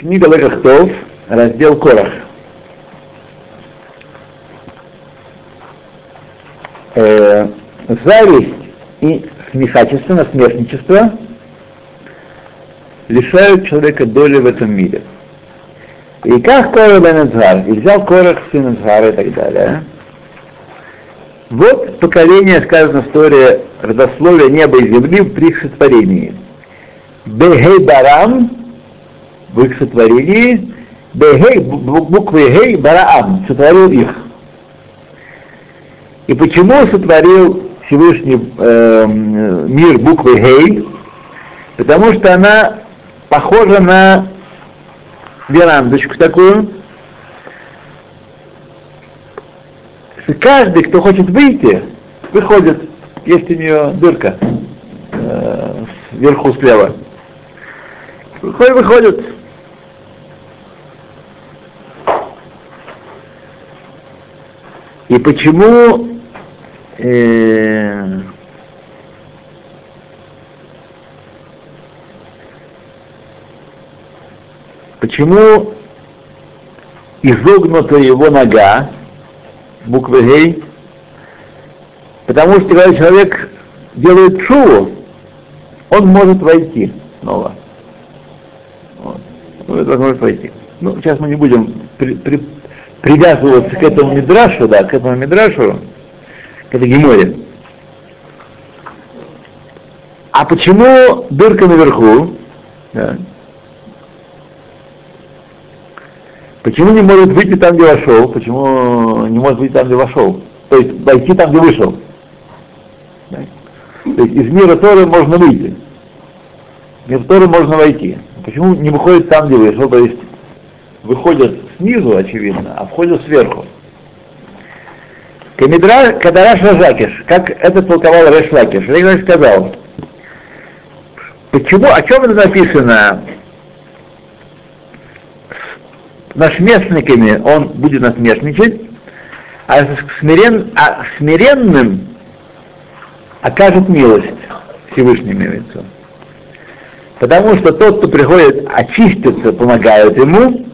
Книга Лекахтов, раздел Корах. Э, зависть и смехачество, насмешничество лишают человека доли в этом мире. И как Корах бен Эцгар, и взял Корах сын Эцгара и так далее. Вот поколение, сказано в истории родословия неба и земли при их сотворении. Бехей Барам, в их сотворении, Бехей, буквы Гей Бараам, сотворил их. И почему сотворил Всевышний э, мир буквы Гей? Потому что она похожа на верандочку такую. Каждый, кто хочет выйти, выходит, есть у нее дырка э, вверху слева. Выходит, выходит. И почему э, почему изогнута его нога, буквы Гей, потому что когда человек делает шуву, он может войти снова. Вот. Он может войти. Ну, сейчас мы не будем при, при, привязываться к этому мидрашу, да, к этому мидрашу, к этой геморе. А почему дырка наверху? Да. Почему не может выйти там, где вошел? Почему не может выйти там, где вошел? То есть войти там, где вышел. Да? То есть из мира Торы можно выйти. В мир Торы можно войти. Почему не выходит там, где вышел? То есть выходят снизу, очевидно, а входят сверху. כדדרש ריש לקיש, как это толковал Реш Лакиш, Реш сказал, почему, о чем это написано? Насмешниками он будет насмешничать, а, смирен, а смиренным окажет милость Всевышний имеется. Потому что тот, кто приходит очиститься, помогает ему,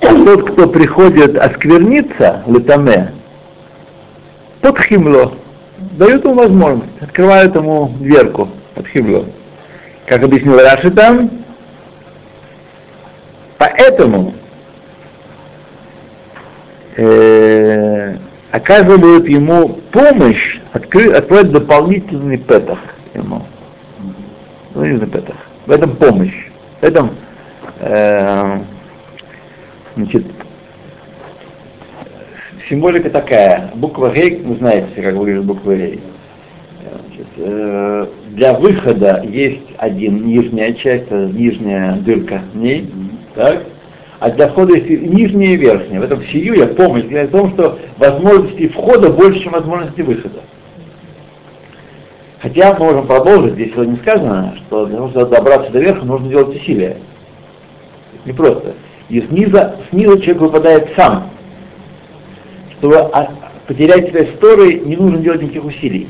тот, кто приходит оскверниться, летаме, тот химло, дают ему возможность, открывают ему дверку от химло. Как объяснил Раши там, поэтому э, оказывают ему помощь, откры, открывают дополнительный петах ему. Дополнительный петах. В этом помощь. В этом э, Значит, символика такая. Буква Гей, вы знаете, как выглядит буква Гей. Значит, э, для выхода есть один нижняя часть, нижняя дырка в ней, так? а для входа есть нижняя и верхняя. В этом сию я помощь для того, что возможности входа больше, чем возможности выхода. Хотя мы можем продолжить, здесь не сказано, что для того, чтобы добраться до верха, нужно делать усилия. Не просто. И снизу, снизу человек выпадает сам. Чтобы потерять связь с Торой, не нужно делать никаких усилий.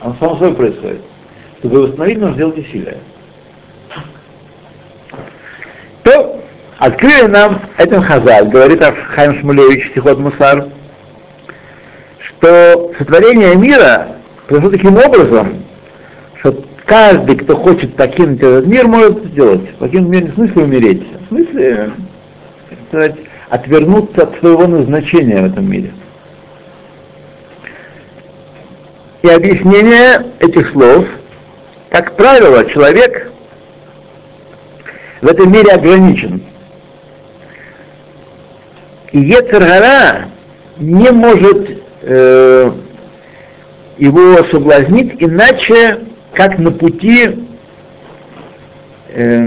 Оно само собой происходит. Чтобы восстановить, нужно делать усилия. То открыли нам этим Хазаль, говорит Хайм Шмулевич, Сихот Мусар, что сотворение мира произошло таким образом, что каждый, кто хочет покинуть этот мир, может сделать. Покинуть мир не в смысле умереть, а в смысле сказать, отвернуться от своего назначения в этом мире. И объяснение этих слов, как правило, человек в этом мире ограничен. И Ецергара не может э, его соблазнить иначе, как на пути, э,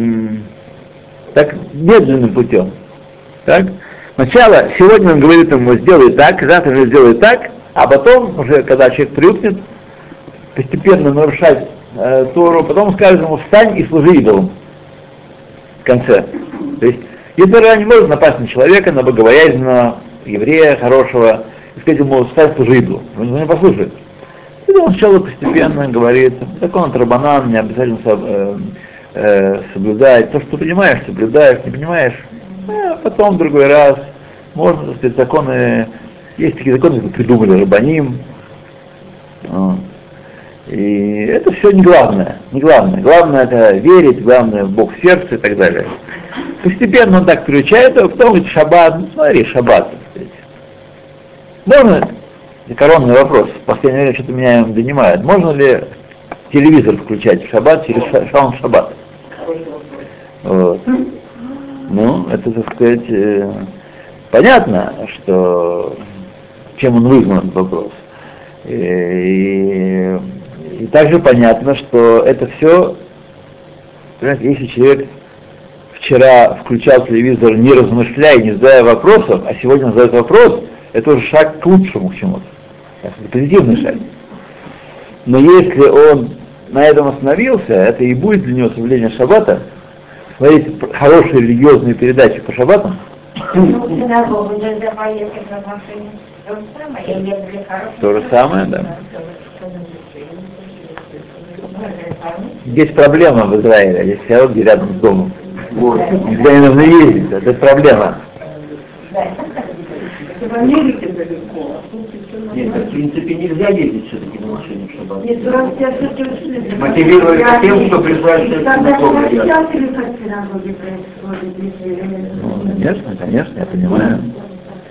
так медленным путем. Так? Сначала, сегодня он говорит ему, сделай так, завтра же сделай так, а потом, уже когда человек привыкнет постепенно нарушать э, Тору, потом скажет ему, встань и служи идолам. В конце. То есть, Ецера не может напасть на человека, на богобоязненного, еврея хорошего, и сказать ему, встань, служи идолу. Он не послушает. И он сначала постепенно говорит, закон от Рабанан, не обязательно э, э, соблюдать. То, что понимаешь, соблюдаешь, не понимаешь, э, потом в другой раз. Можно, так сказать, законы, есть такие законы, которые придумали Рабаним. И это все не главное, не главное. Главное это верить, главное Бог в сердце и так далее. Постепенно он так приучает, а потом говорит, шаббат, ну смотри, шаббат, так сказать. Можно, коронный вопрос, в последнее время что-то меня донимает, можно ли телевизор включать в шаббат через шаун шаббат? Вот. Ну, это, так сказать, э, понятно, что чем он вызван этот вопрос. И, и также понятно, что это все, понимаете, если человек вчера включал телевизор, не размышляя, не задая вопросов, а сегодня задает вопрос, это уже шаг к лучшему к чему-то. Это позитивный шаг. Но если он на этом остановился, это и будет для него соблюдение шаббата, смотрите хорошие религиозные передачи по шаббатам. То же самое, да. Есть проблема в Израиле, есть синоги рядом с домом. Нельзя не нужно ездить, это проблема. В Америке далеко. Нет, в принципе нельзя ездить все-таки на машине шаббат. Нет, раз я все-таки ушли. Мотивировали тем, что призвали Когда сейчас или как синагоги происходит? Ну, конечно, конечно, я понимаю.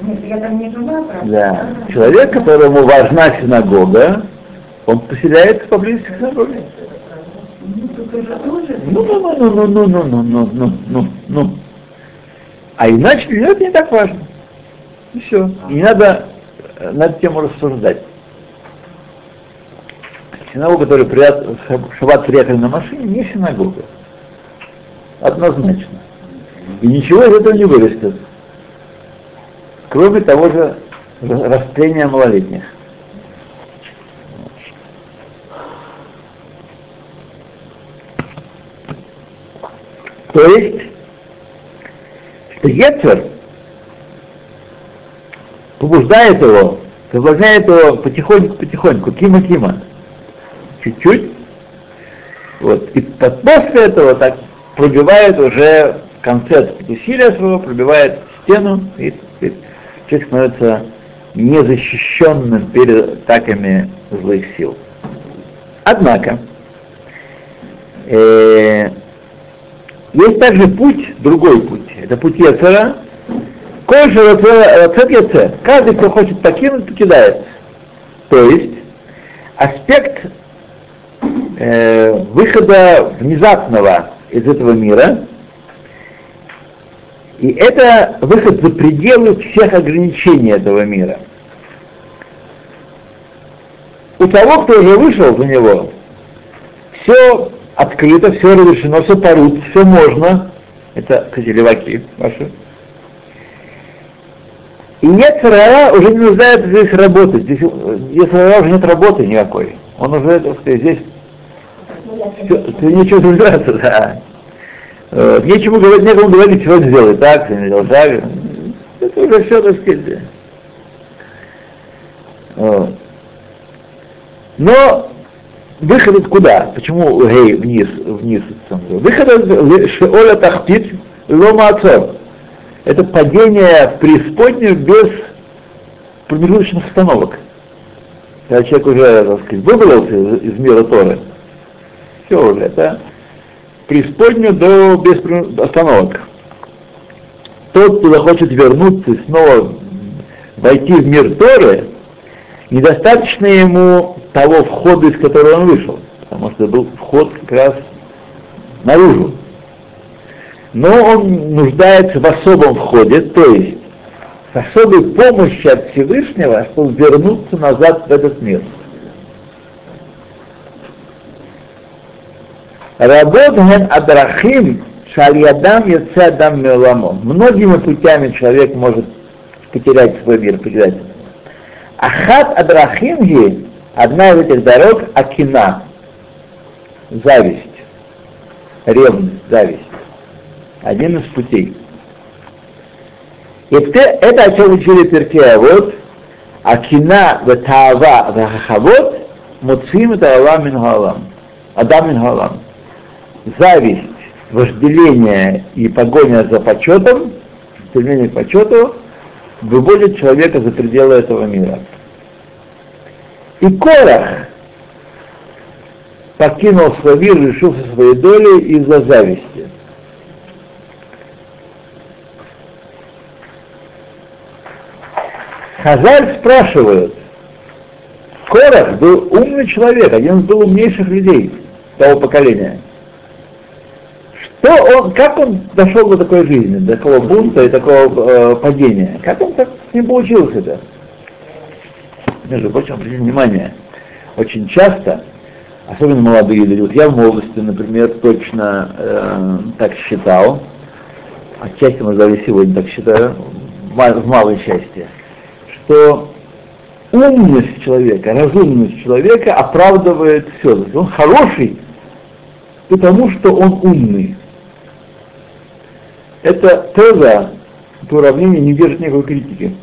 Нет, я там не была, правда? Да. Человек, которому важна синагога, он поселяется поблизости к синагоге. Ну, ну, ну, ну, ну, ну, ну, ну, ну, ну, ну. А иначе для это не так важно. И все. И не надо на эту тему рассуждать. Синагога, которая прият, шаббат приехали на машине, не синагога. Однозначно. И ничего из этого не вырастет. Кроме того же растления малолетних. То есть, что Ецер побуждает его, соблазняет его потихоньку-потихоньку, кима-кима, чуть-чуть, вот, и после этого так пробивает уже концепт усилия своего, пробивает стену, и, и человек становится незащищенным перед атаками злых сил. Однако, э, есть также путь, другой путь. Это путь Яцера. Кое-что Рацет. Каждый, кто хочет покинуть, покидает. То есть аспект э, выхода внезапного из этого мира, и это выход за пределы всех ограничений этого мира. У того, кто уже вышел за него, все открыто, все разрешено, все порут, все можно. Это, кстати, леваки ваши. И нет Сарара уже не нуждается здесь работать. Здесь, здесь Сарара уже нет работы никакой. Он уже, сказать, здесь все, все нечего нуждаться, да. Э, нечему говорить, некому говорить, сегодня сделай так, сегодня сделай так. Это уже все, так сказать. Вот. Но Выход куда? Почему гей вниз, вниз? Выход из шеоля тахтит лома отцов. Это падение в преисподнюю без промежуточных остановок. Когда человек уже, так сказать, выбрался из, из мира Торы, все уже, это преисподнюю до без остановок. Тот, кто захочет вернуться и снова войти в мир Торы, недостаточно ему того входа, из которого он вышел, потому что был вход как раз наружу. Но он нуждается в особом входе, то есть с особой помощью от Всевышнего, чтобы вернуться назад в этот мир. Работаем Адрахим Шальядам Яцадам Меламо. Многими путями человек может потерять свой мир, потерять Ахат Адрахимги, одна из этих дорог, Акина, зависть, ревность, зависть. Один из путей. И это о чем учили Перкея, вот, Акина ватава вахахавот, муцим это Алам мин Адам мин зависть, вожделение и погоня за почетом, стремление к почету, выводит человека за пределы этого мира. И Корах покинул свой мир, лишился своей доли из-за зависти. Хазаль спрашивает, Корах был умный человек, один из был умнейших людей того поколения. Что он, как он дошел до такой жизни, до такого бунта и такого э, падения? Как он так не получилось это? Между прочим, обратите внимание, очень часто, особенно молодые люди, вот я в молодости, например, точно э, так считал, отчасти, может, даже сегодня так считаю, в малой части, что умность человека, разумность человека оправдывает все. Он хороший, потому что он умный. Это теза, это уравнение не держит никакой критики.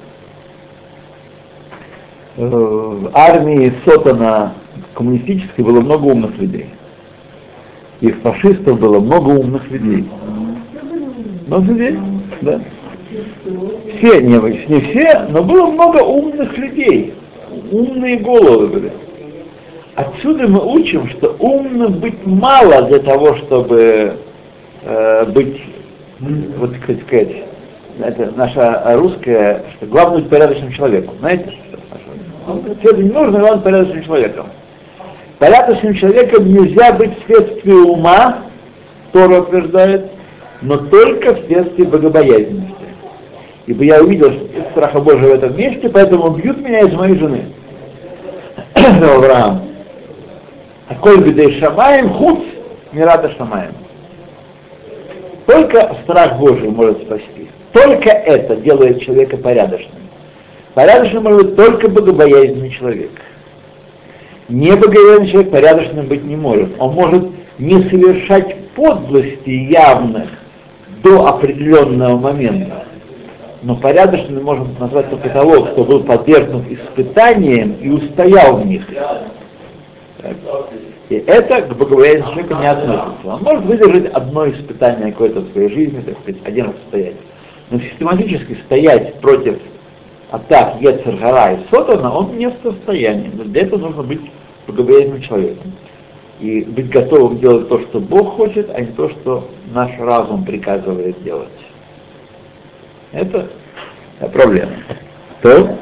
Э, в армии Сотана коммунистической было много умных людей. И в фашистов было много умных людей. Много людей, да. Все, не, не все, но было много умных людей. Умные головы были. Отсюда мы учим, что умным быть мало для того, чтобы э, быть, вот как сказать, это наша русская, что главное быть порядочным человеком. Знаете? Все не нужно, но он порядочным человеком. Порядочным человеком нельзя быть вследствие ума, Тора утверждает, но только вследствие богобоязненности. Ибо я увидел страха Божия в этом месте, поэтому бьют меня из моей жены. Авраам. А коль бедей шамаем, худ, не рада шамаем. Только страх Божий может спасти. Только это делает человека порядочным. Порядочным может быть только богобоязненный человек. Небогоязненный человек порядочным быть не может. Он может не совершать подлости явных до определенного момента. Но порядочным мы можем назвать только того, кто был подвергнут испытаниям и устоял в них. И это к богобоязненному человеку не относится. Он может выдержать одно испытание какое-то в своей жизни, так сказать, один раз стоять. Но систематически стоять против атак Ецергара и Сотана, он не в состоянии. Но для этого нужно быть богобоязненным человеком. И быть готовым делать то, что Бог хочет, а не то, что наш разум приказывает делать. Это проблема. То?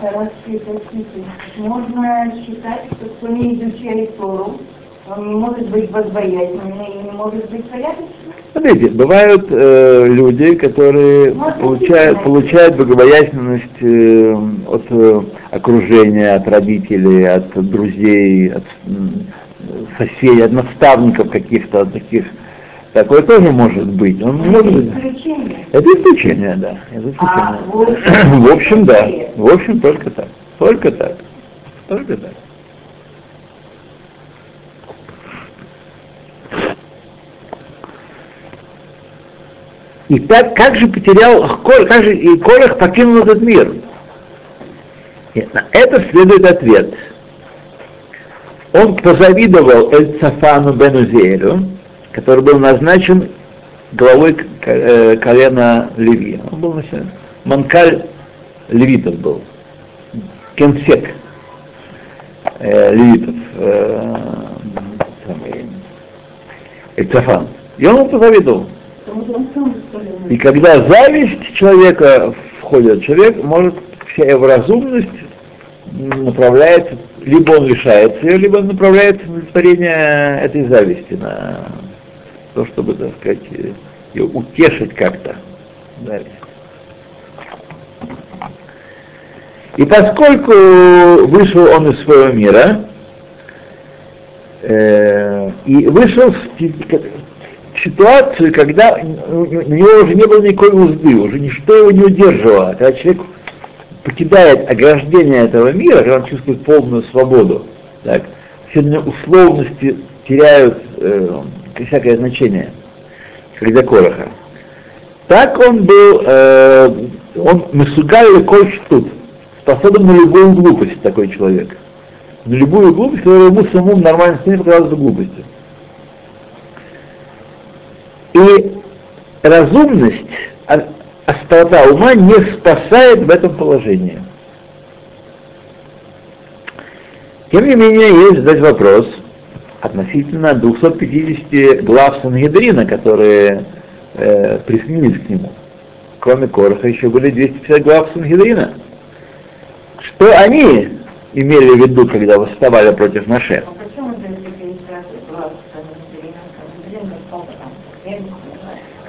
Можно считать, что кто не изучает Тору, он не может быть возбоязненным и не может быть порядочным? Смотрите, бывают э, люди, которые получают, получают богобоязненность э, от э, окружения, от родителей, от друзей, от э, соседей, от наставников каких-то, от таких. Такое тоже может быть. Он это может... исключение. Это исключение, да. Это исключение. А, в общем, да. В общем, только так. Только так. Только так. И так, как же потерял, как же и Корах покинул этот мир? И на это следует ответ. Он позавидовал Эль-Цафану Бенузелю, который был назначен главой э, колена Леви. Он был значит, манкаль левитов был, кенсек э, левитов, э, Эльцафан. И он ему позавидовал. И когда зависть человека входит, человек может, вся его разумность направляется, либо он лишается ее, либо он направляется на удовлетворение этой зависти, на то, чтобы, так сказать, ее утешить как-то. И поскольку вышел он из своего мира, э, и вышел в, ситуацию, когда у него уже не было никакой узды, уже ничто его не удерживало. Когда человек покидает ограждение этого мира, когда он чувствует полную свободу, так, все условности теряют э, всякое значение, как для Короха. Так он был, э, он месугаль коль тут, способен на любую глупость такой человек. На любую глупость, которая ему самому в нормальном состоянии показалась глупостью. И разумность, а, острота ума не спасает в этом положении. Тем не менее, есть задать вопрос относительно 250 глав Сангедрина, которые э, присоединились к нему. Кроме Короха еще были 250 глав Сангедрина. Что они имели в виду, когда восставали против Маше?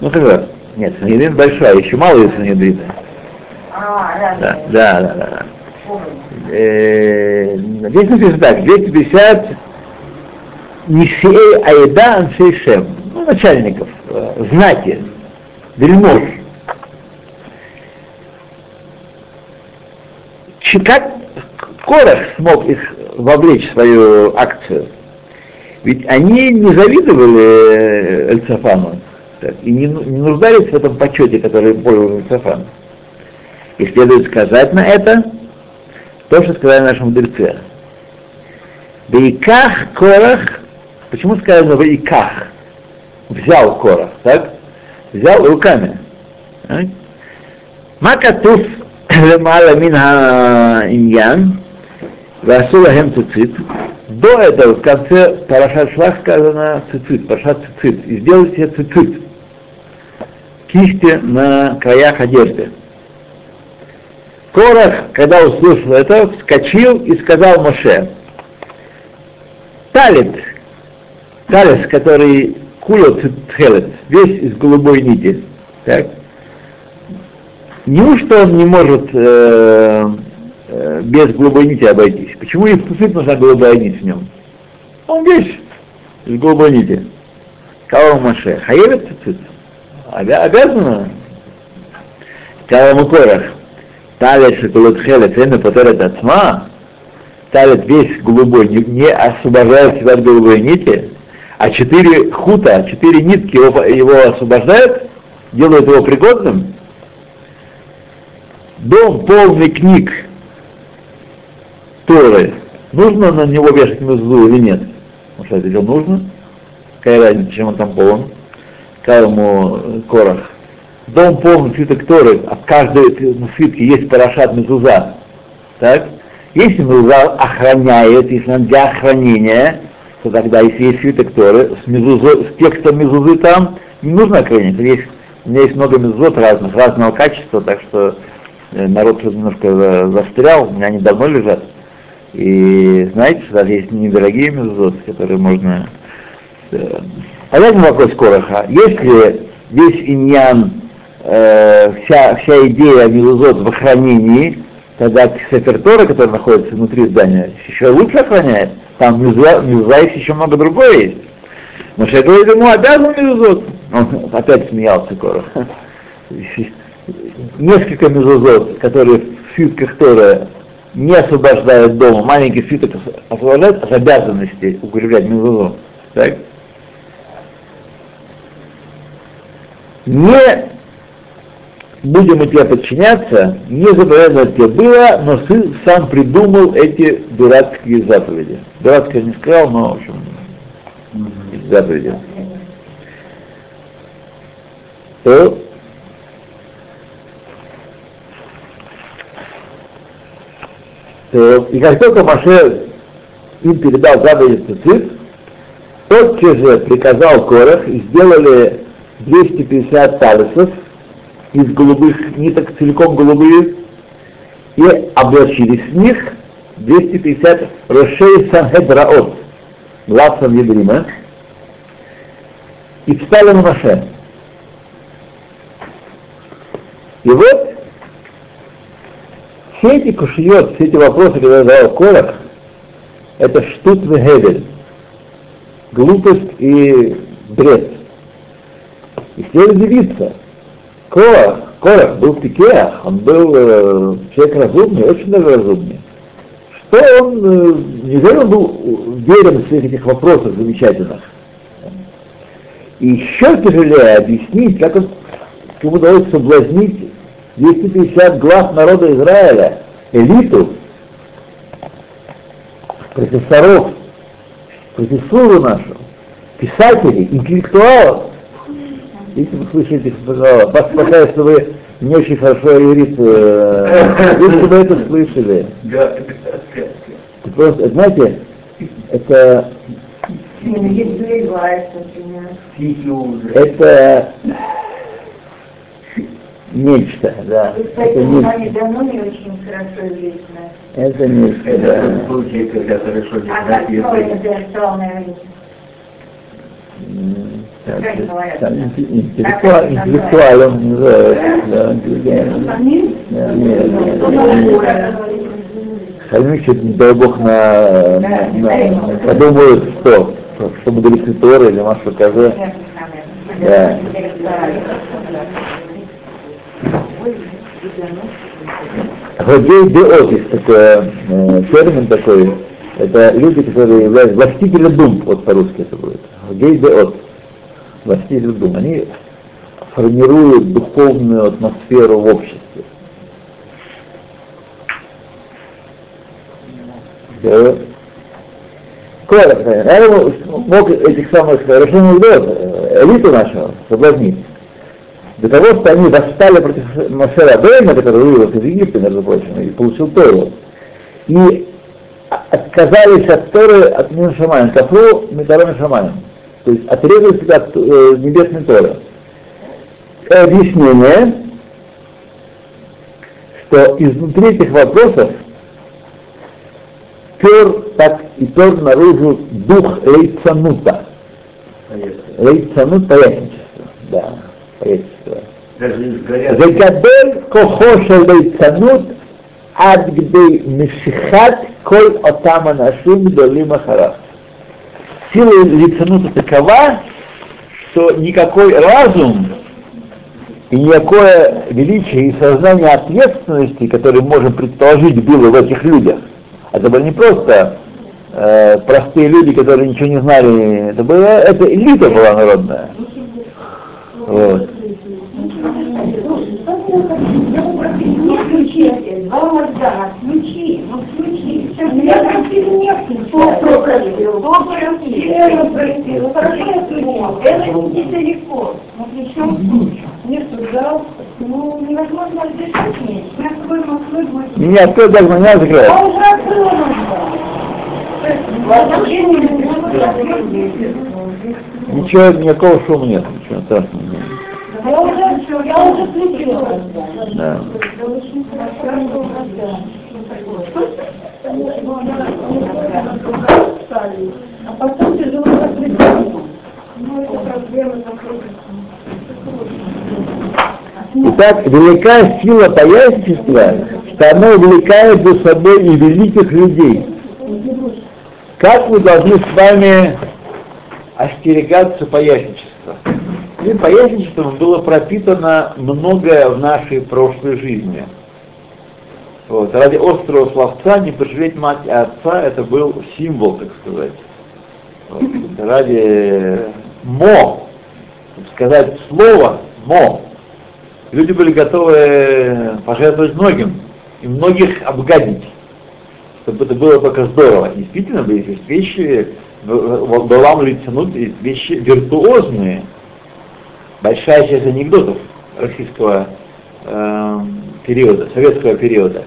Ну как Нет, Сангедрин большая, еще мало есть Сангедрина. А, да, да, да, да. да. Э, здесь написано так, 250 Нисеэй Аеда Ансейшем, ну, начальников, э, знати, вельмож. Как Корах смог их вовлечь в свою акцию? Ведь они не завидовали э, Эльцафану и не, не нуждались в этом почете, который пользовался Эльцафан. И следует сказать на это то, что сказали наши мудрецы. Вейках Корах, Почему сказано в Иках? Взял Корах, так? Взял руками. А? Макатуф лемала мин иньян васулахем цицит. До этого в конце Парашат Шлах сказано цицит, Парашат цицит. И сделайте цицит. Кисти на краях одежды. Корах, когда услышал это, вскочил и сказал Моше, Талит, талис, который кулот тхелет, весь из голубой нити, так? Неужто он не может э, э, без голубой нити обойтись? Почему и в нужна голубая нить в нем? Он весь из голубой нити. Кого Маше? Хаевит цицит? Обязано? Кого Корах? талит шоколад имя потерет отма, талит весь голубой, не, не освобождает себя от голубой нити, а четыре хута, четыре нитки его, его освобождают, делают его пригодным. Дом полный книг Торы, нужно на него вешать мезузу или нет? Потому что дело нужно. Какая разница, чем он там полон? Какая ему корах? дом полный свиток Торы, в каждой свитке есть парашат мезуза, так? Если мезуза охраняет, если он для охранения, то тогда, если есть свиток Торы, с, мезузо, с текстом мезузы там, не нужно охранять. Есть, у меня есть много мезузот разных, разного качества, так что э, народ что немножко застрял, у меня они давно лежат. И знаете, что даже есть недорогие мезузоты, которые можно... Э, понятный вопрос Короха. Если весь иньян э, вся, вся идея Милузот в охранении, тогда Сефертора, который находится внутри здания, еще лучше охраняет. Там Милуза, Милуза есть еще много другое есть. Но что говорит ему, обязан Милузот. Он опять смеялся Корах. Несколько мезузот, которые в свитках Тора не освобождают дома, маленький свиток освобождает от обязанности укреплять мезузот. Так? Не будем мы тебе подчиняться, не заповедано тебе было, но ты сам придумал эти дурацкие заповеди. Дурацкие не сказал, но, в общем, заповеди. То то, и как только Маше им передал заповедь Цицит, тотчас же приказал Корах и сделали 250 талисов, из голубых ниток, целиком голубые, и облачились в них 250 Рошей Санхедраот, глав Санхедрима, и встали на Маше. И вот все эти кушиот, все эти вопросы, которые задал Корах, это штут вегевель, глупость и бред. И следует удивиться, Корах, Корах был пикеах, он был э, человек разумный, очень даже разумный. Что он, э, неужели он был верен в всех этих вопросах замечательных? И еще тяжелее объяснить, как он, ему удалось соблазнить 250 глав народа Израиля, элиту, профессоров, профессуру нашу, писателей, интеллектуалов, Если вы слышите, спасает, что вы не очень хорошо говорит, э, если вы это слышали. Просто, знаете, это это нечто, да. Это нечто. давно не очень хорошо известно. Это нечто, Это да. случай, когда хорошо не А знать, как слово если интеллектуальное М, так, Как говорят? там инте- интеллектуал- Интеллектуалом называют, да, нет. Хальмик, что-то, не дай бог, на, на, подумают, что, что мы говорили Торы или Маша Казе. Да. Хагей деот, есть такой э, термин такой, это люди, которые являются властители дум, вот по-русски это будет. Хагей деот, властители дум, они формируют духовную атмосферу в обществе. Наверное, мог этих самых решений элиту нашу соблазнить. Для того, что они восстали против Машера Бейна, который вывел из Египта, между прочим, и получил Тору, и отказались от Торы от Миншамаем, Кафру Метарами Шамаем. То есть отрезали себя от э, небесной Торы. Объяснение, что изнутри этих вопросов пер так и пер наружу дух лейцанута. Лейцанут поясничество. Да, поясничество. даже из горят. וגדל כוחו של ליצנות עד כדי משיכת כל אותם אנשים גדולים אחריו. Сила лицанута такова, что никакой разум и никакое величие и сознание ответственности, которое можем предположить было в этих людях, это были не просто э, простые люди, которые ничего не знали, это, была, это элита была народная. Вот. Включи, два мозга, включи, ну Это недалеко. Ну при чем тут? Нет, пожалуйста. Ну, невозможно разрешать мне. Я с тобой Москвой будет. Меня кто даже меня закрывает? Я уже не могу Ничего, никакого шума нет, ничего страшного нет. Я уже я уже включила. Да. А потом тяжело закрыть. Итак, велика сила поясничества, что оно увлекает за собой и великих людей. Как мы должны с вами остерегаться поясничества? И поясничеством было пропитано многое в нашей прошлой жизни. Вот. Ради острого словца не пожалеть мать и отца, это был символ, так сказать. Вот. Ради мо, сказать слово мо, люди были готовы пожертвовать многим, и многих обгадить, чтобы это было только здорово. Действительно, есть вещи, Лицанут, есть вещи виртуозные. Большая часть анекдотов российского э, периода, советского периода.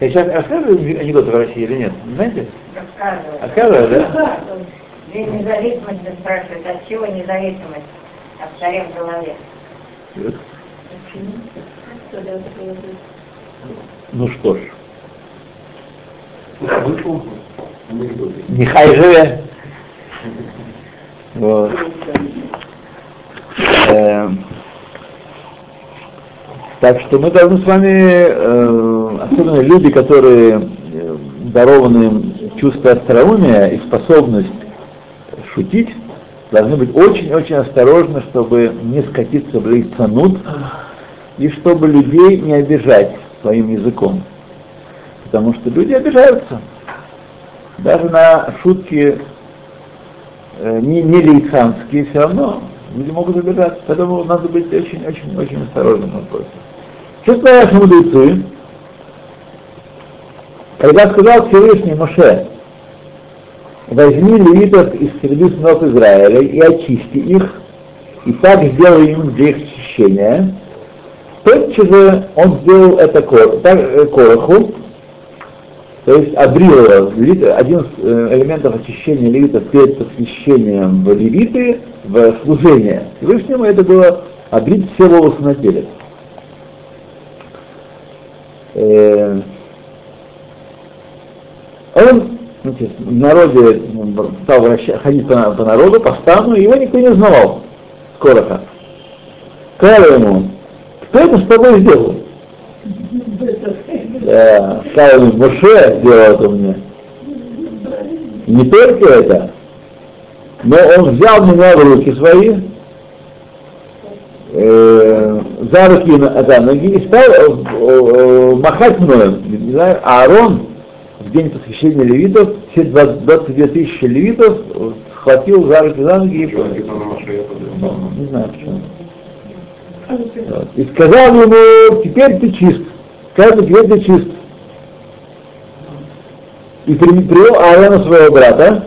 Сейчас рассказывают анекдоты в России или нет? Знаете? Рассказывают, да? Здесь независимость спрашивает, от чего независимость? От царя в голове. Ну что ж. Нехай живе. Вот. Так что мы должны с вами, э, особенно люди, которые э, дарованы чувство остроумия и способность шутить, должны быть очень-очень осторожны, чтобы не скатиться в лейцанут и чтобы людей не обижать своим языком. Потому что люди обижаются. Даже на шутки э, не, не лейцанские все равно люди могут обижаться. Поэтому надо быть очень-очень-очень осторожным в вопросе. Что наши мудрецы? Когда сказал Всевышний Моше, возьми левитов из среды сынов Израиля и очисти их, и так сделал им для их очищения, тотчас же он сделал это э, Короху, то есть обрил. Один из э, элементов очищения левитов перед посвящением в левиты, в служение Всевышнему, это было обрить все волосы на теле. Э, он значит, в народе ну, стал ходить по, по народу, по стану, и его никто не узнавал. Скоро Сказал ему, кто это с тобой сделал? Да, сказал ему, Моше сделал это мне. Не только это, но он взял меня в руки свои, э, за руки за ноги и стал э, э, махать мною. Не знаю, а Аарон в день посвящения левитов все 22 тысячи левитов схватил за руки за ноги и... Не знаю почему. Вот. И сказал ему, теперь ты чист. Сказал, теперь ты чист. И привел Аарона своего брата,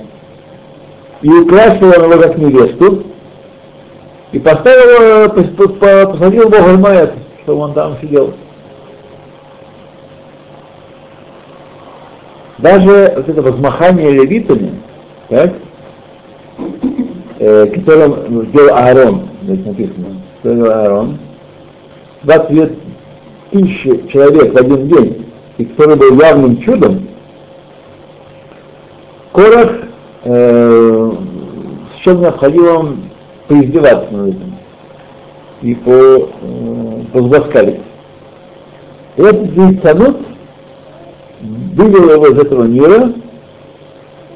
и украсил он его как невесту, и поставил, посадил Бога в Маэт, чтобы он там сидел. Даже вот это возмахание левитами, так, э, которым сделал Аарон, здесь написано, сделал Аарон, 22 тысячи человек в один день, и который был явным чудом, Корах э, с чем необходимо поиздеваться над этим и по, э, позаскалить. И этот Зейцанут вывел его из этого мира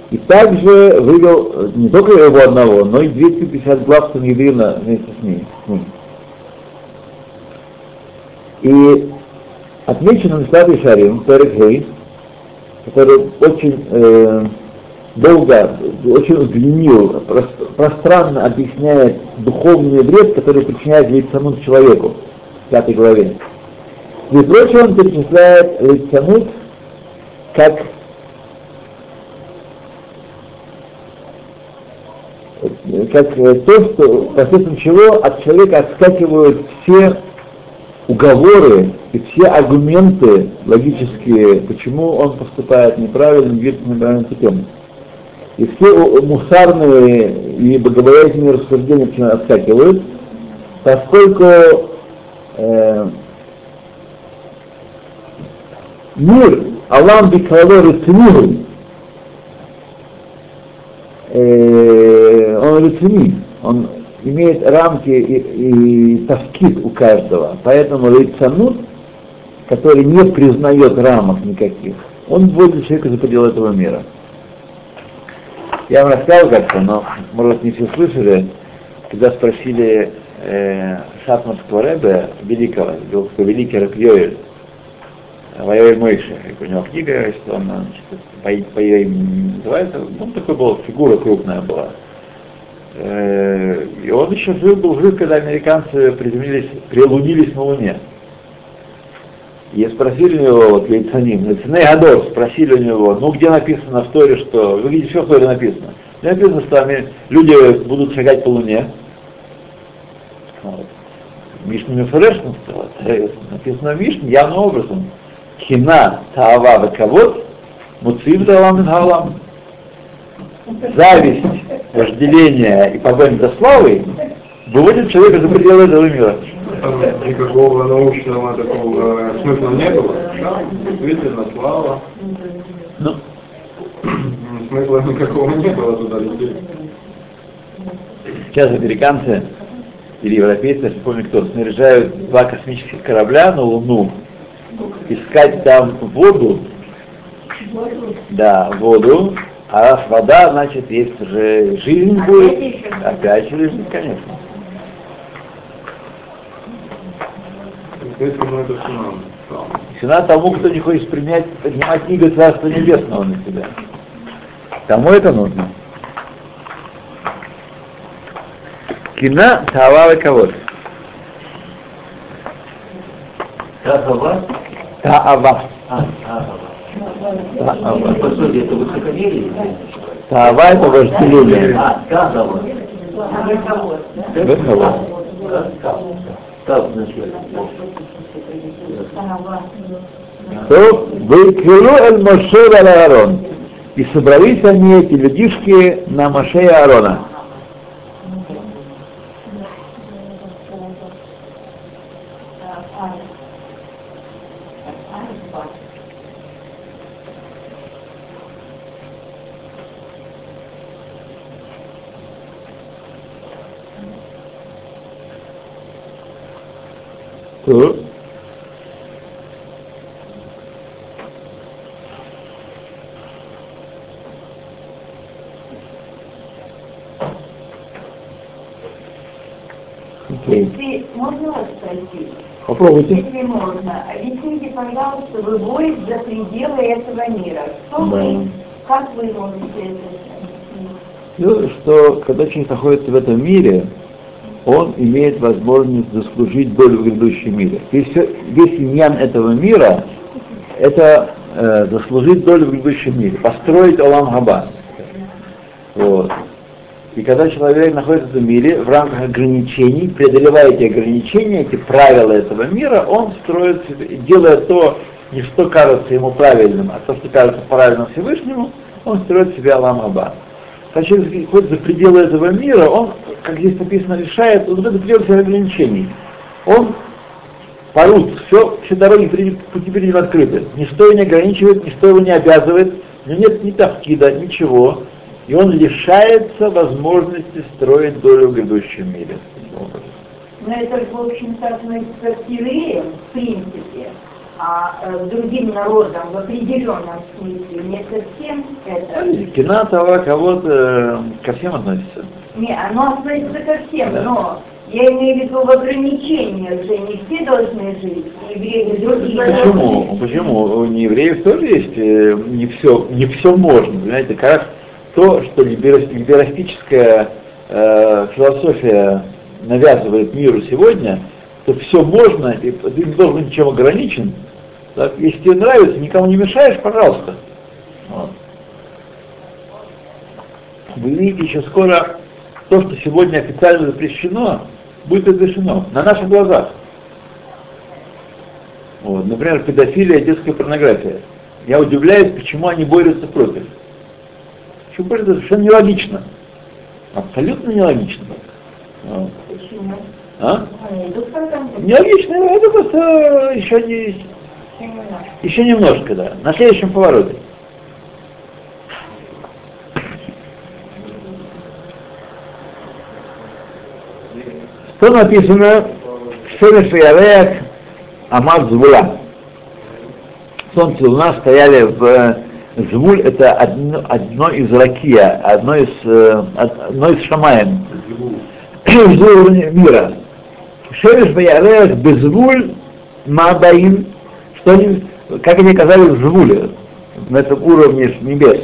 и также вывел не только его одного, но и 250 глав Сангедрина вместе с ним. И отмечено в Славе Шарим, Перек который очень э, долго, очень удлинил, пространно объясняет духовный вред, который причиняет лицанут человеку в пятой главе. И прочее он перечисляет лицанут как как то, что посредством чего от человека отскакивают все уговоры и все аргументы логические, почему он поступает неправильно, двигается неправильным путем. И все мусарные и богобоязненные рассуждения отскакивают, поскольку э, мир Аллам Бикалор и э, он рецени, он имеет рамки и, и таскит у каждого. Поэтому лицанут, который не признает рамок никаких, он вводит человека за пределы этого мира. Я вам рассказал как-то, но, может, не все слышали, когда спросили э, Шатманского Рэбе, великого, был великий Ракьёель, Вайоэль Мойши, у него книга, что он значит, по, по ее имени называется, ну, такой был, фигура крупная была. Э, и он еще жил, был жив, когда американцы приземлились, прилунились на Луне. И спросили у него, вот Яйцаним, Яйцаней Гадор, спросили у него, ну где написано в Торе, что, вы видите, что в Торе написано? Где написано, что люди будут шагать по Луне. Вот. Мишна сказала, написано в Мишне, явным образом. Хина, Таава, Ваковод, Муцив Далам Галам. Зависть, вожделение и погонь за славой выводит человека за пределы этого мира никакого научного такого смысла не было. Да, действительно, слава. Ну. Смысла никакого не было туда лететь. Сейчас американцы или европейцы, я не помню кто, снаряжают два космических корабля на Луну, искать там воду, да, воду, а раз вода, значит, есть уже жизнь будет, опять же жизнь, конечно. Поэтому это сина. Сина тому, кто не хочет принять, принимать книгу Царства Небесного на себя. Кому это нужно? Кина Тавава кого Таава? Таава. А, Таава. По сути, это высокомерие? Таава это вожделение. А, Таава. То выкрылу эль Моше Аарон. И собрались они, эти людишки, на Моше и Аарона. То Если можно вас спросить? Попробуйте. Если можно, объясните, пожалуйста, выводит за пределы этого мира. Что Да. вы, как вы можете это объяснить? Ну, что когда человек находится в этом мире, он имеет возможность заслужить долю в грядущем мире. Весь, весь иньян этого мира – это э, заслужить долю в грядущем мире, построить Олам Хаба. Вот. И когда человек находится в этом мире, в рамках ограничений, преодолевая эти ограничения, эти правила этого мира, он строит, делая то, не что кажется ему правильным, а то, что кажется правильным Всевышнему, он строит себе Алам Хаба. Когда человек ходит за пределы этого мира, он, как здесь написано, решает, вот это пределы всех ограничений. Он порут, все, все дороги пути перед ним открыты. Ничто его не ограничивает, ничто его не обязывает, него нет ни тавкида, ничего. И он лишается возможности строить долю в грядущем мире. Но это, в общем-то, относится к евреям, в принципе, а э, к другим народам в определенном смысле не совсем это. Кина того кого-то э, ко всем относится. Не, оно относится ко всем, Да. но я имею в виду в ограничениях же не все должны жить, евреи другие. Почему? Почему? У неевреев тоже есть э, не все, не все можно. Понимаете, как раз то, что либерас- либерастическая э, философия навязывает миру сегодня, то все можно, и ты не должен ничем ограничен. Так? Если тебе нравится, никому не мешаешь, пожалуйста. Вот. Вы видите еще скоро то, что сегодня официально запрещено, будет разрешено на наших глазах. Вот, например, педофилия детская порнография. Я удивляюсь, почему они борются против. Почему? Это совершенно нелогично. Абсолютно нелогично. Вот. Почему? А? Нелогично, это просто еще, не, еще немножко, да. На следующем повороте. Что написано в Шемеш Ярех Амад Звула? Солнце и луна стояли в э, Звуль, это одно, одно из ракия, одно из, э, одно из шамаем, Звуль мира. Шемеш Ярех Безвуль Мабаим, что они, как они оказались в Звуле, на этом уровне небес.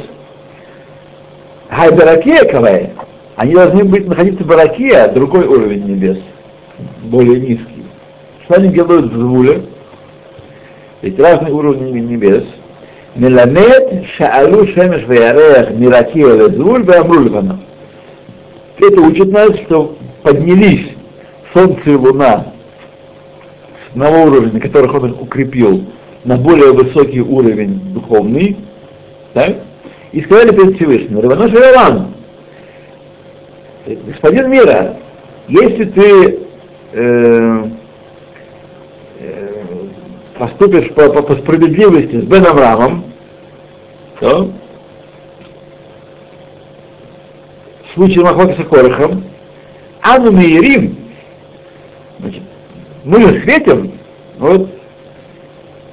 Хайбаракия Кавай, они должны быть находиться в Баракия, другой уровень небес, более низкий. Что они делают в Звуле? Ведь разные уровни небес. Меламед шаалу шемеш ваярех миракия лезвуль беамру левана. Это учит нас, что поднялись солнце и луна с одного уровня, которых он их укрепил, на более высокий уровень духовный, так? и сказали перед Всевышним, Раванош Раван, господин мира, если ты э, э, поступишь по, по, по справедливости с Бен Авраамом, то в случае Махлока с Корохом, Ану Меирим, значит, мы же светим, вот,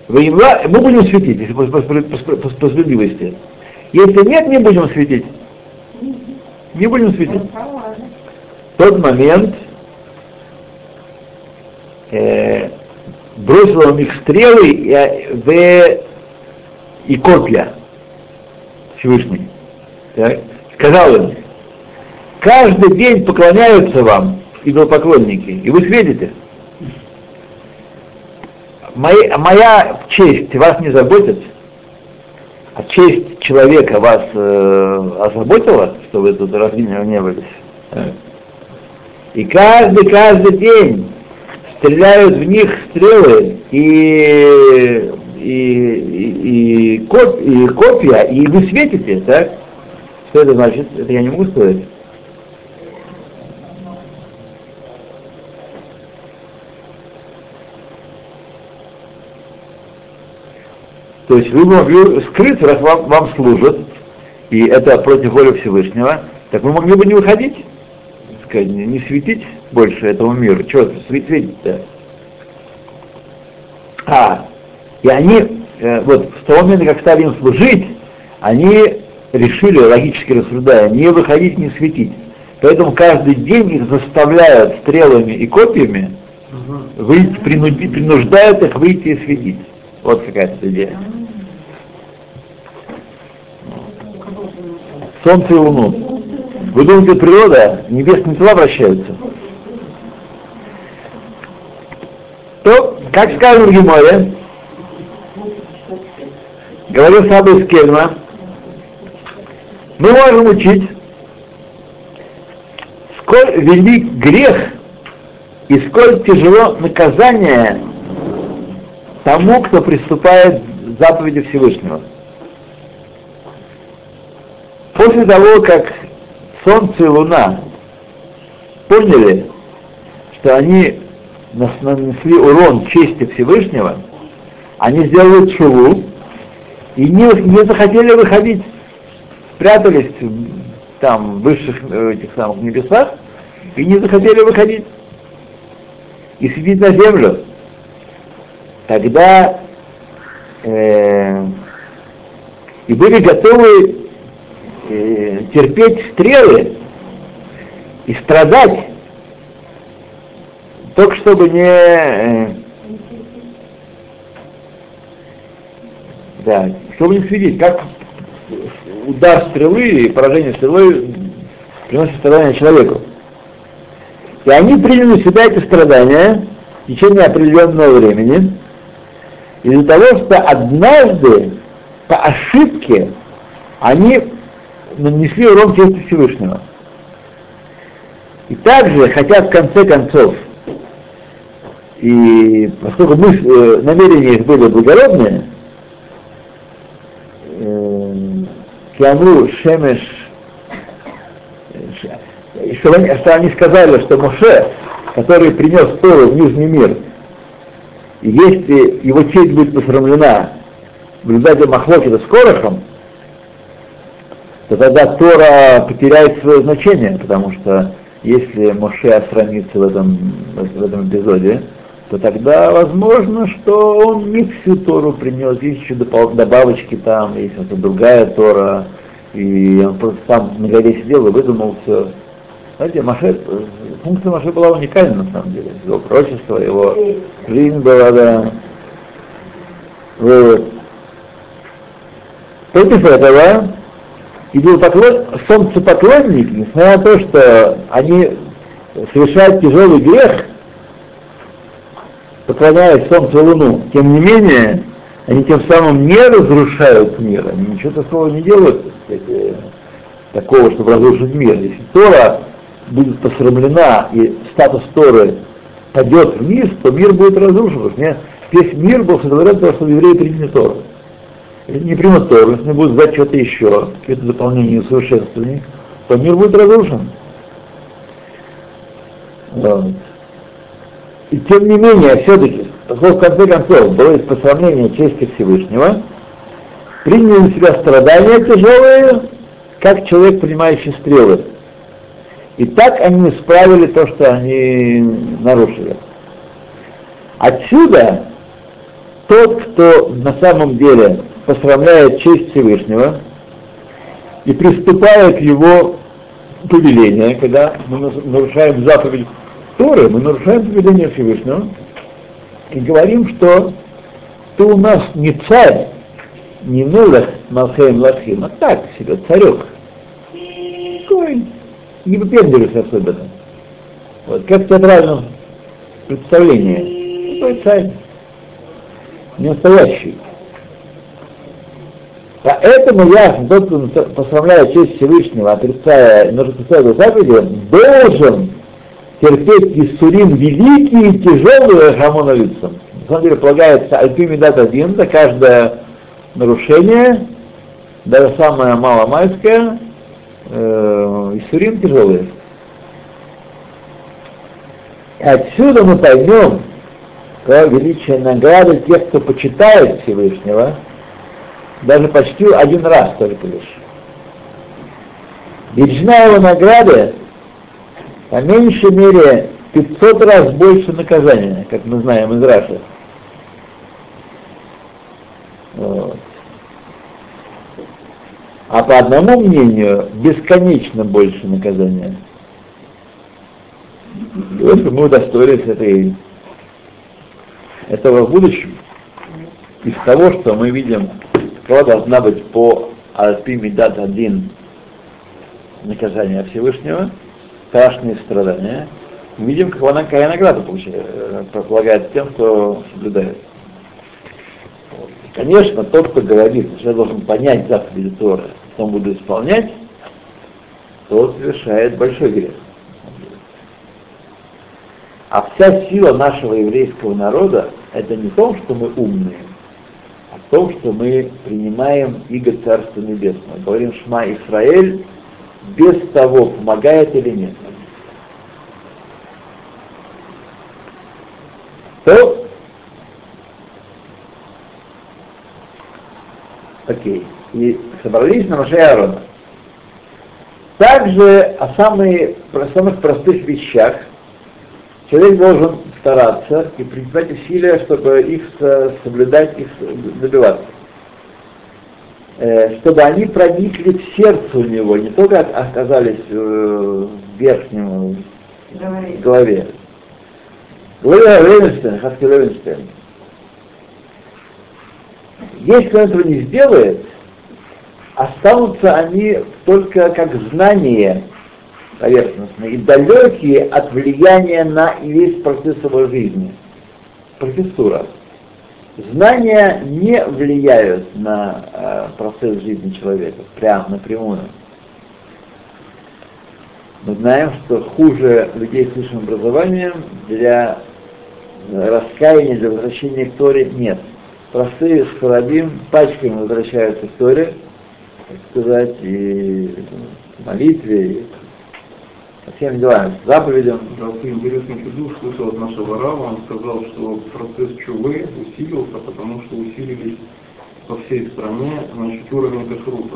мы будем светить, если по, по, по, по- справедливости. Если нет, не будем светить. Не будем светить. Тот момент э, бросил он их стрелы и, э, в, и копья Всевышний. Так? Сказал им, каждый день поклоняются вам идолопоклонники, и вы светите. Моя, моя честь вас не заботит, а честь человека вас э, озаботила, что вы тут разгневались? Э, И каждый, каждый день стреляют в них стрелы и, и, и, и, коп, и копья, и вы светите, так? Что это значит? Это я не могу сказать. То есть вы могли скрыться, раз вам, вам служат, и это против воли Всевышнего, так вы могли бы не выходить, не, не светить больше этому миру. Чего светить-то? А, и они, э, вот с того момента, как стали им служить, они решили, логически рассуждая, не выходить, не светить. Поэтому каждый день их заставляют стрелами и копьями выйти, принуждают их выйти и светить. Вот какая-то идея. Солнце и Луну. Вы думаете, природа, небесные тела вращаются? То, как сказано в Геморе, говорил Саба из Кельма, мы можем учить, сколь велик грех и сколь тяжело наказание тому, кто приступает к заповеди Всевышнего. После того, как Солнце и Луна поняли, что они нанесли урон чести Всевышнего, они сделали шуву и не, не захотели выходить, спрятались там в высших э, этих самых небесах и не захотели выходить и сидеть на землю. Тогда э, и были готовы э, терпеть стрелы и страдать, только чтобы не... Э, да, чтобы не следить, как удар стрелы и поражение стрелой приносит страдания человеку. И они приняли на себя эти страдания в течение определенного времени, из-за того, что однажды по ошибке они нанесли урон чести Всевышнего. И также, хотя в конце концов, и поскольку мы, э, намерения их были благородные, э, Киамру Шемеш, э, что они, что они сказали, что Моше, который принес Тору в Нижний мир, если его честь будет посрамлена в результате Махлокита с Корохом, то тогда Тора потеряет свое значение, потому что если Моше осрамится в этом, в этом эпизоде, то тогда возможно, что он не всю Тору принес, есть еще добавочки там, есть вот другая Тора, и он просто там на горе сидел и выдумал все. Знаете, Маше, функция Маше была уникальна на самом деле. Его прочество, его жизнь была, да. Вот. Против этого идолопоклон... солнцепоклонники, несмотря на то, что они совершают тяжелый грех, поклоняясь Солнцу и Луну, тем не менее, они тем самым не разрушают мир, они ничего такого не делают, кстати, такого, чтобы разрушить мир. Если Тора будет посрамлена и статус Торы падет вниз, то мир будет разрушен. Весь мир был сотворен того, чтобы евреи приняли Тору не примут Тору, не будут знать что-то еще, какие-то дополнения и усовершенствования, то мир будет разрушен. Вот. И тем не менее, все-таки, в конце концов было посрамление чести Всевышнего, приняли на себя страдания тяжелые, как человек, принимающий стрелы. И так они исправили то, что они нарушили. Отсюда тот, кто на самом деле посрамляет честь Всевышнего и приступает его повеления, когда мы нарушаем заповедь Торы, мы нарушаем повеление Всевышнего и говорим, что ты у нас не царь, не нулах Малхейм Лахим, а так себе, царек. Такой, не выпендривайся особенно. Вот, как в театральном представлении. Такой царь, не настоящий. Поэтому ясно, тот, кто посрамляет честь Всевышнего, отрицая, нужно отрицая заповеди, должен терпеть Иссурим великие и тяжелые Хамоновицам. На самом деле полагается Альпимидат один за каждое нарушение, даже самое маломайское, э, Иссурим тяжелые. И отсюда мы поймем про величие награды тех, кто почитает Всевышнего, даже почти один раз только лишь. Величина его награды по меньшей мере 500 раз больше наказания, как мы знаем из Раши. Вот. А по одному мнению, бесконечно больше наказания. И вот мы удостоились этой, этого в будущем. Из того, что мы видим, какова должна быть по Альпи Медат один наказание Всевышнего, страшные страдания, видим, как она какая награда получает, э, полагает тем, кто соблюдает. Конечно, тот, кто говорит, что я должен понять заповеди Торы, потом буду исполнять, тот совершает большой грех. А вся сила нашего еврейского народа это не в том, что мы умные, в том, что мы принимаем иго Царства Небесного. Говорим Шма Исраэль, без того, помогает или нет. То, окей, и собрались на Маше Аарона. Также о самые, о самых простых вещах человек должен стараться и принимать усилия, чтобы их соблюдать, их добиваться. Э, чтобы они проникли в сердце у него, не только оказались э, в верхнем голове. Говорил Левинштейн, Хаски Левинштейн, если кто этого не сделает, останутся они только как знания поверхностные и далекие от влияния на весь процесс его жизни. Профессура. Знания не влияют на э, процесс жизни человека, прям напрямую. Мы знаем, что хуже людей с высшим образованием для раскаяния, для возвращения к Торе нет. Простые скоробим пачками возвращаются к Торе, так сказать, и молитве, и по всем делам, заповедям. Да, ты интересный чудо слышал от нашего Рава, он сказал, что процесс чувы усилился, потому что усилились по всей стране значит, уровень кашрута.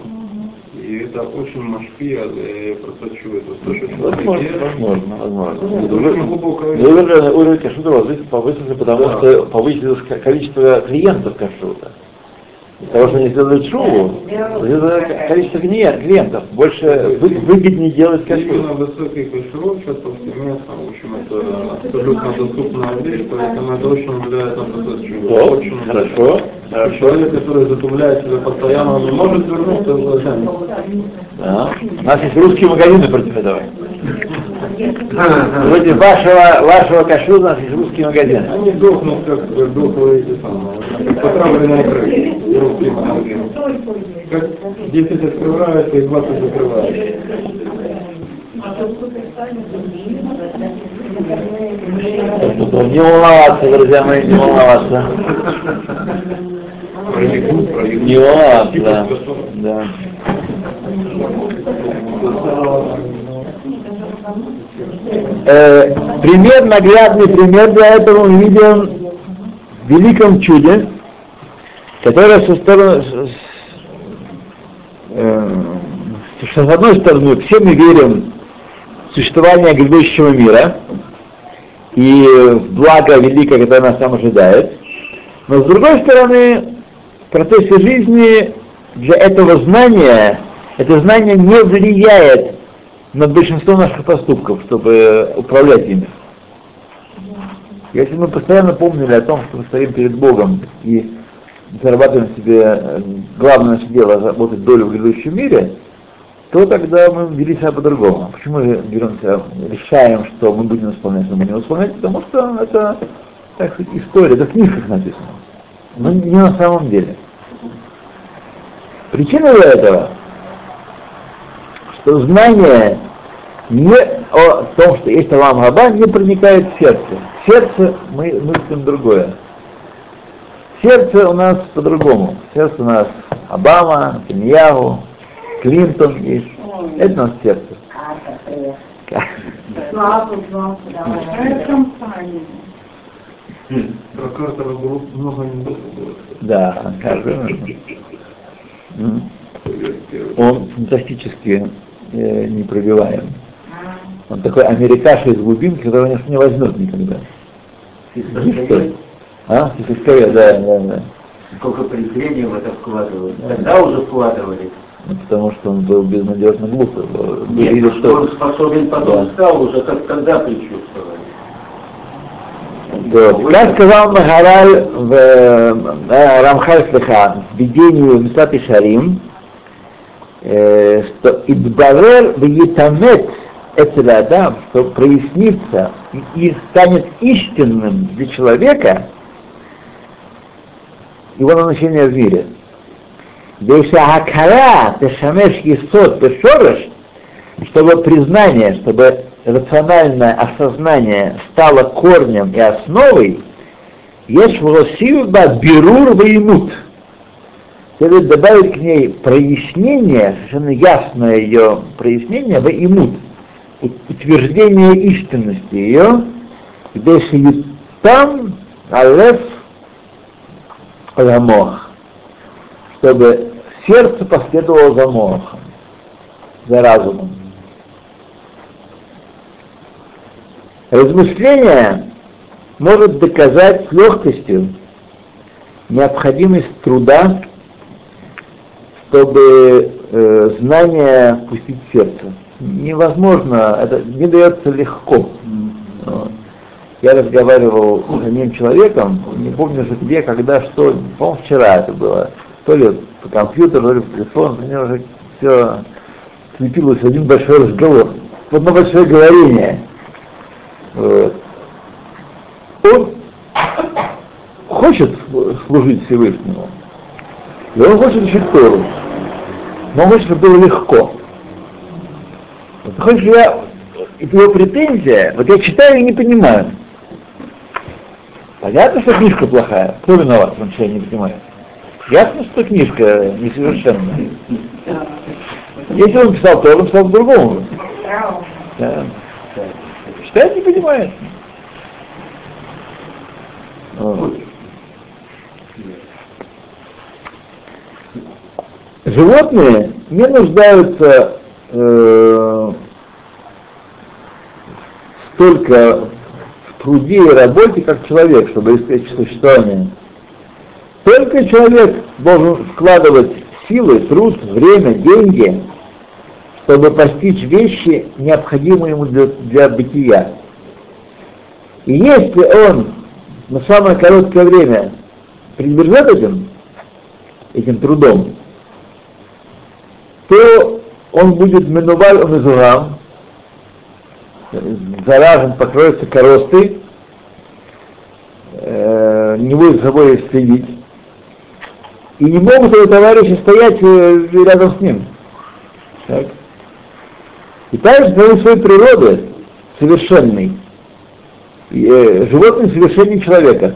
И это очень машпия э, процесс чувы. То есть, что возможно, возможно, возможно. Уровень, уровень кашрута повысился, потому да. что повысилось количество клиентов кашрута того, что они сделали шоу, количество клиентов, больше выгоднее делать кашрут. Именно высокий кашрут сейчас повсеместно, в общем, это абсолютно доступная вещь, поэтому это очень влияет на процесс чего. Очень хорошо. Хорошо. Человек, который затупляет себя постоянно, он не может вернуться в блаженность. Да. У нас есть русские магазины против этого. Вроде вашего, вашего кашру у нас есть русские магазины. Они дохнут, как дохлые эти самые, потравленные магазины. Как 10 открываются и 20 закрываются. Не волноваться, друзья мои, не волноваться. Не волноваться, да. Э, пример, наглядный пример для этого мы видим в великом чуде, которое со стороны, э, что с одной стороны все мы верим в существование грядущего мира и в благо великое, которое нас там ожидает, но с другой стороны в процессе жизни для этого знания это знание не влияет на большинство наших поступков, чтобы управлять ими. Если мы постоянно помнили о том, что мы стоим перед Богом и зарабатываем себе э, главное наше дело работать долю в грядущем мире, то тогда мы вели себя по-другому. Почему мы беремся, решаем, что мы будем исполнять, что мы не исполнять? Потому что это, так сказать, история, это в книжках написано. Но не на самом деле. Причина для этого что знание не о том, что есть Алам Хаба, не проникает в сердце. В сердце мы мыслим другое. Сердце у нас по-другому. Сердце у нас Обама, Нетаньяху, Клинтон есть. Это у нас сердце. Славу, да. компания. Про Картера было много анекдотов. Да. Он фантастически э, непробиваем. Он такой америкаша из глубинки, которого никто не возьмет никогда. А? Сискове, да, да, да. Сколько презрения в это вкладывали. Тогда уже вкладывали. Ну, потому что он был безнадежно глупый. Нет, Говорили, что он способен потом Да. стал уже, как тогда предчувствовали. Вот. Как сказал Магараль в э, Рамхаль Слиха в видении Мисат и Шарим, э, что Идбавер Вьетамет Эцель Адам, что прояснится и станет истинным для человека его назначение в мире. Бешахакара Тешамеш Есот Пешореш, чтобы признание, чтобы рациональное осознание стало корнем и основой, есть волосива бирур ваимут. Следует добавить к ней прояснение, совершенно ясное ее прояснение, ваимут, утверждение истинности ее, где там алеф ламох, чтобы сердце последовало за мохом, за разумом. Размышление может доказать с легкостью необходимость труда, чтобы э, знание пустить в сердце. Невозможно, это не дается легко. Вот. Я разговаривал с одним человеком, не помню уже где, когда, что, по-моему, вчера это было, то ли по компьютеру, то ли по телефону, у него уже все слепилось в один большой разговор, в одно большое говорение. Вот. Он хочет служить Всевышнему, и он хочет учить Тору, но он хочет, чтобы было легко. Вот, хочешь, я, его претензия, вот я читаю и не понимаю. Понятно, что книжка плохая, кто виноват, потому что я не понимаю. Ясно, что книжка несовершенная. Если он писал то, он писал по-другому. Да. Читает, не понимает. Вот. Животные не нуждаются э, столько труде и работе, как человек, чтобы обеспечить существование. Только человек должен вкладывать силы, труд, время, деньги, чтобы постичь вещи, необходимые ему для, для бытия. И если он на самое короткое время пренебрежет этим, этим трудом, то он будет минуваль омезурам, заражен, покроется коростой, э, не будет за собой следить, и не могут его товарищи стоять э, рядом с ним. Так. И также своей своей природы совершенной, и, э, животное совершеннее человека.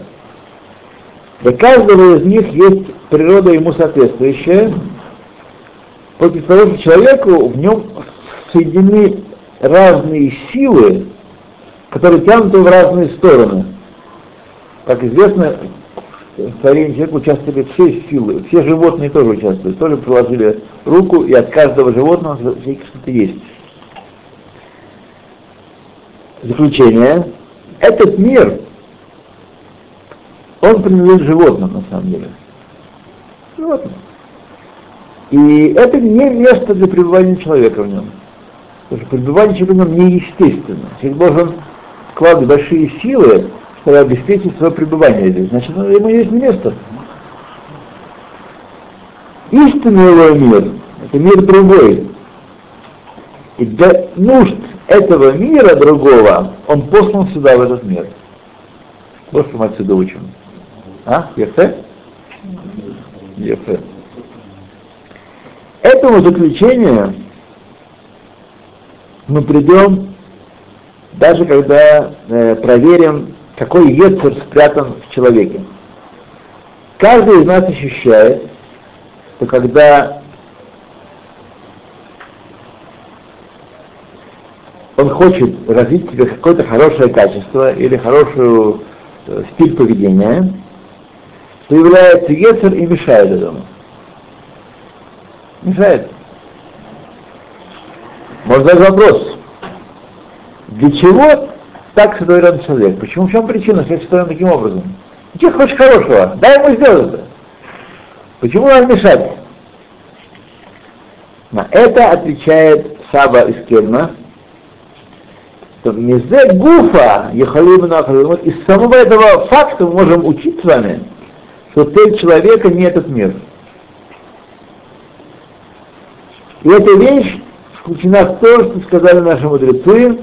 Для каждого из них есть природа ему соответствующая, против того, человеку в нем соединены разные силы, которые тянут его в разные стороны. Как известно, в творении человека участвовали все силы, все животные тоже участвуют, тоже приложили руку, и от каждого животного что-то есть. Заключение. Этот мир, он принадлежит животным на самом деле. Животным. И это не место для пребывания человека в нем. Потому что пребывание человека в нем неестественно. Человек должен вкладывать большие силы, чтобы обеспечить свое пребывание здесь. Значит, ну, ему есть место. Истинный его мир, это мир другой. И для нужд этого мира другого он послан сюда, в этот мир. Вот что мы отсюда учим. А? Ефе? Ефе. Этому заключению мы придем даже когда э, проверим, какой ецер спрятан в человеке. Каждый из нас ощущает, что когда он хочет развить в себе какое-то хорошее качество или хорошую э, стиль поведения, появляется Ецер и мешает этому. Мешает. Может задать вопрос. Для чего так сотворен человек? Почему, в чем причина, что сотворен таким образом? Ничего хочешь хорошего, дай ему сделать это. Почему нам мешать? На это отвечает Саба из Кельна, что мизе гуфа из самого этого факта мы можем учить с вами, что цель человека не этот мир. И эта вещь включена в то, что сказали наши мудрецы,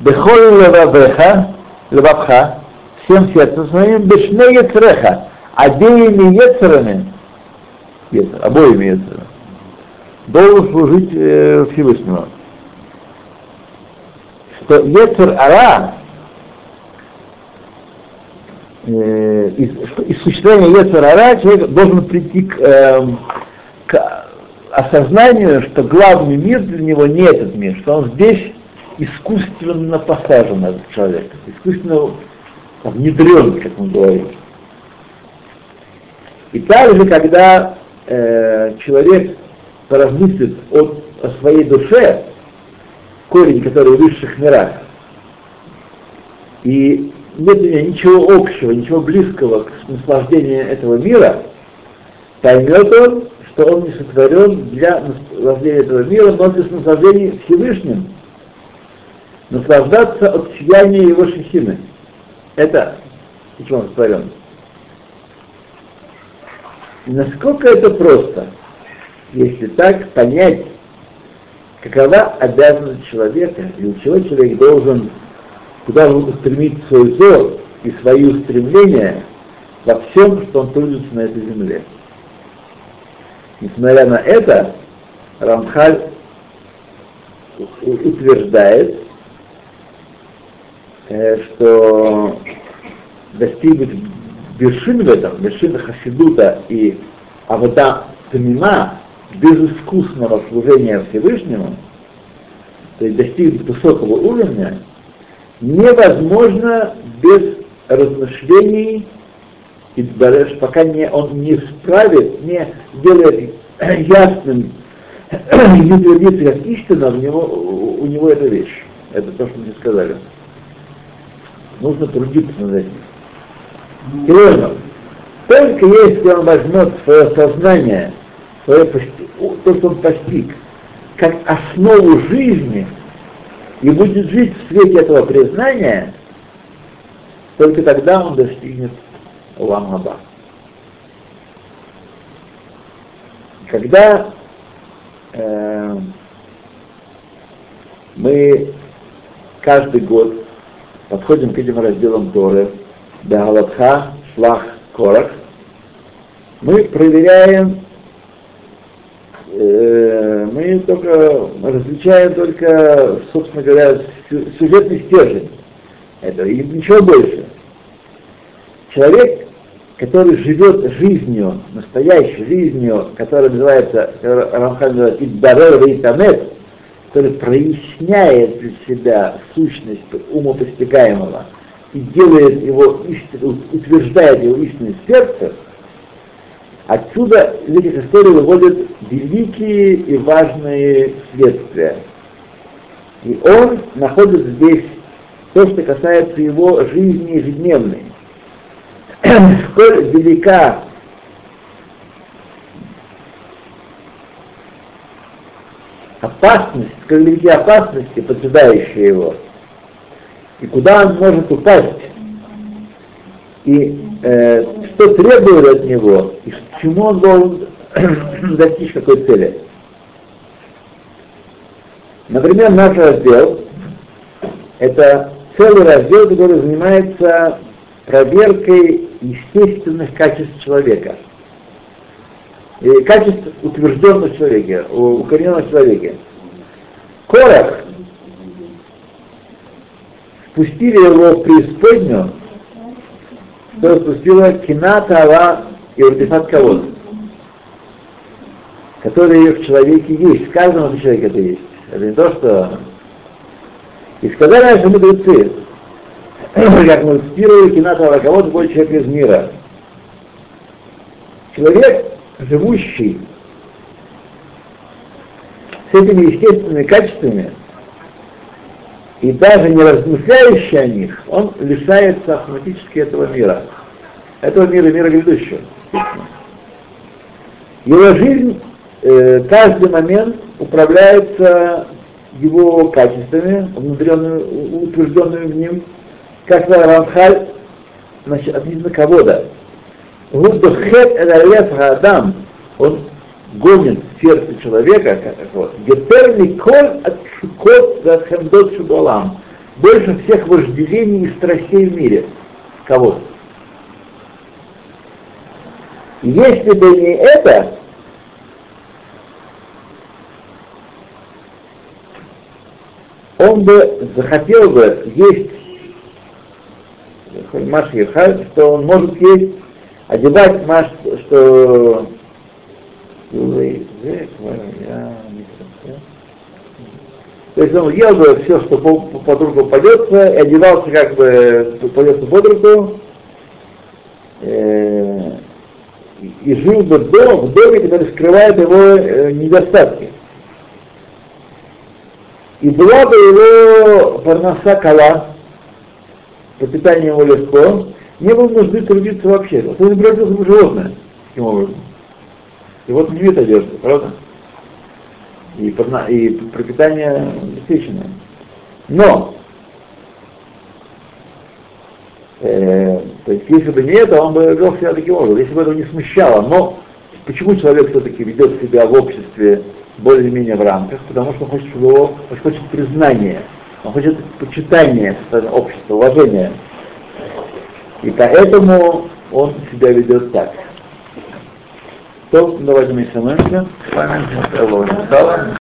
Бехоль левавеха, левавха, всем сердцем своим, бешне яцреха, обеими яцерами, обоими яцерами, должен служить э, Всевышнему. Что яцер ара, э, из, из существования яцер ара человек должен прийти к, э, к осознанию, что главный мир для него не этот мир, что он здесь искусственно посажен этот человек, искусственно внедрен, как мы говорим. И также, когда э, человек поразмыслит о, о своей душе, корень, который в высших мирах, и нет у меня ничего общего, ничего близкого к наслаждению этого мира, поймет он, что он не сотворен для наслаждения этого мира, но для наслаждения Всевышним, наслаждаться от сияния его шехины. Это почему он сотворен. насколько это просто, если так понять, какова обязанность человека, и у чего человек должен, куда он устремить свой взор и свои устремления во всем, что он трудится на этой земле. Несмотря на это, Рамхаль утверждает, э, что достигнуть вершин в этом, вершины Хасидута и Авода Тамима, безыскусного служения Всевышнему, то есть достигнуть высокого уровня, невозможно без размышлений и пока не, он не справит, не сделает ясным, не утвердится как истина, у него, у него эта вещь. Это то, что мы сказали. Нужно трудиться над этим. Серьезно. Только если он возьмет свое сознание, свое то, что он постиг, как основу жизни, и будет жить в свете этого признания, только тогда он достигнет Ламаба. Когда э, мы каждый год подходим к этим разделам Торы, Галадха, Шлах, Корах, мы проверяем, э, мы только различаем только, собственно говоря, сюжетный стержень этого, и ничего больше. Человек, который живет жизнью, настоящей жизнью, которая называется, Рамхан называет Иддарер Вейтамет, который проясняет для себя сущность умопостигаемого и делает его, утверждает его истинность сердце, отсюда из этих историй выводят великие и важные следствия. И он находит здесь то, что касается его жизни ежедневной. Сколь велика опасность, сколь велики опасности, поджидающие его, и куда он может упасть, и э, что требует от него, и к чему он должен достичь какой цели. Например, наш раздел – это целый раздел, который занимается проверкой естественных качеств человека. И качеств утвержденных в человеке, укорененных в человеке. Корах спустили его в преисподнюю, то спустила кината ава и уртифат кого которые в человеке есть, в каждом человеке это есть. Это не то, что... И сказали наши мудрецы, как мы цитировали Кината кого-то больше человек из мира. Человек, живущий с этими естественными качествами, и даже не размышляющий о них, он лишается автоматически этого мира. Этого мира, мира грядущего. Его жизнь э, каждый момент управляется его качествами, утвержденными в ним, как сказал Рамхаль, значит, относительно кого-то. Гуддухет элалев адам, он гонит сердце человека, вот, гетер николь от шукот за хемдот шубалам, больше всех вожделений и страстей в мире. Кого? Если бы не это, он бы захотел бы есть Маш что он может есть, одевать Маш, что то есть он ел бы все, что под руку пойдется, и одевался как бы пойдется под руку, э, и жил бы дома, в доме, который скрывает его э, недостатки. И была бы его парноса кала, пропитание его легко, не было нужды трудиться вообще. Вот он не превратился в животное таким образом. И вот не вид одежды, правда? И, и пропитание обеспеченное. Но, э, то есть, если бы не это, он бы вел себя таким образом, если бы это не смущало. Но почему человек все-таки ведет себя в обществе более-менее в рамках, потому что он хочет, чтобы его, он хочет признания, он хочет почитания общества, уважения. И поэтому он себя ведет так. То, давайте мы остановимся. С